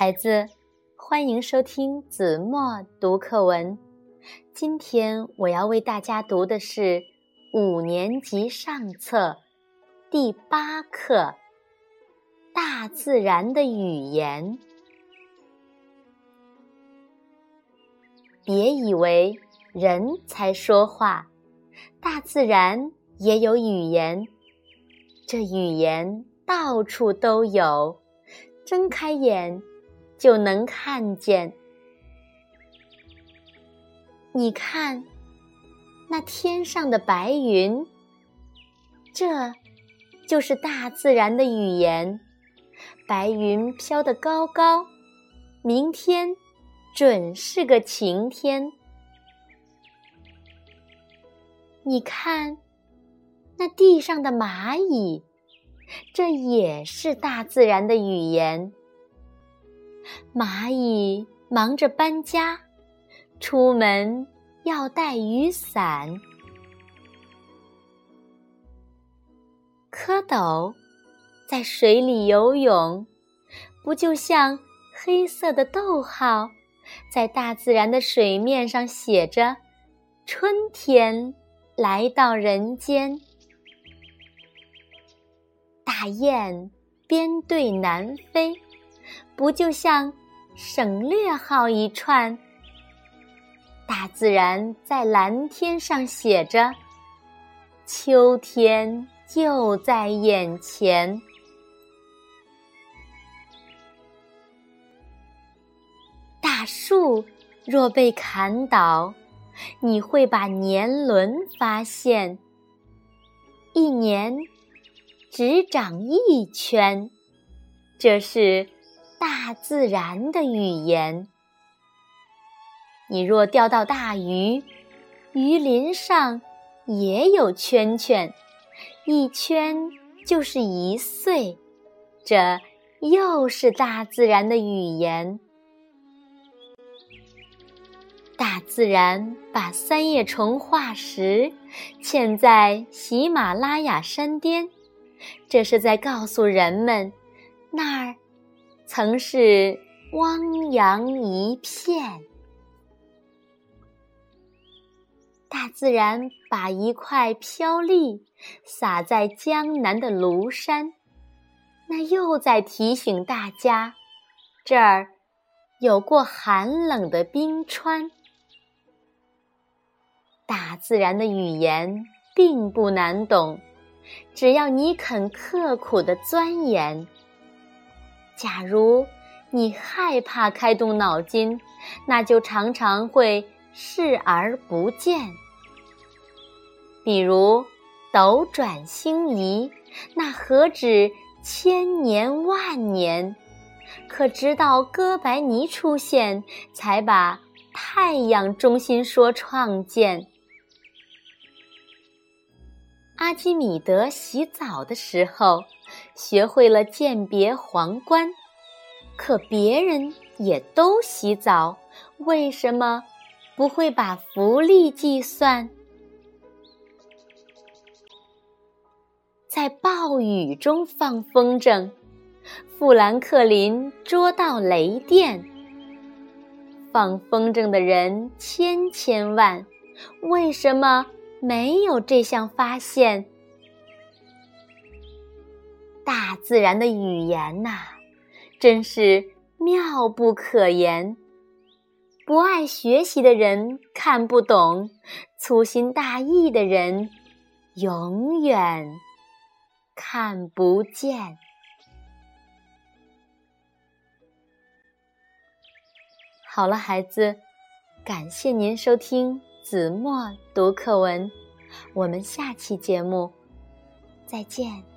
孩子，欢迎收听子墨读课文。今天我要为大家读的是五年级上册第八课《大自然的语言》。别以为人才说话，大自然也有语言。这语言到处都有，睁开眼。就能看见。你看，那天上的白云，这就是大自然的语言。白云飘得高高，明天准是个晴天。你看，那地上的蚂蚁，这也是大自然的语言。蚂蚁忙着搬家，出门要带雨伞。蝌蚪在水里游泳，不就像黑色的逗号，在大自然的水面上写着“春天来到人间”。大雁编队南飞。不就像省略号一串？大自然在蓝天上写着：“秋天就在眼前。”大树若被砍倒，你会把年轮发现，一年只长一圈。这是。大自然的语言。你若钓到大鱼，鱼鳞上也有圈圈，一圈就是一岁，这又是大自然的语言。大自然把三叶虫化石嵌在喜马拉雅山巅，这是在告诉人们那儿。曾是汪洋一片，大自然把一块飘粒洒在江南的庐山，那又在提醒大家，这儿有过寒冷的冰川。大自然的语言并不难懂，只要你肯刻苦的钻研。假如你害怕开动脑筋，那就常常会视而不见。比如斗转星移，那何止千年万年？可直到哥白尼出现，才把太阳中心说创建。阿基米德洗澡的时候，学会了鉴别皇冠，可别人也都洗澡，为什么不会把浮力计算？在暴雨中放风筝，富兰克林捉到雷电。放风筝的人千千万，为什么？没有这项发现，大自然的语言呐，真是妙不可言。不爱学习的人看不懂，粗心大意的人永远看不见。好了，孩子，感谢您收听。子墨读课文，我们下期节目再见。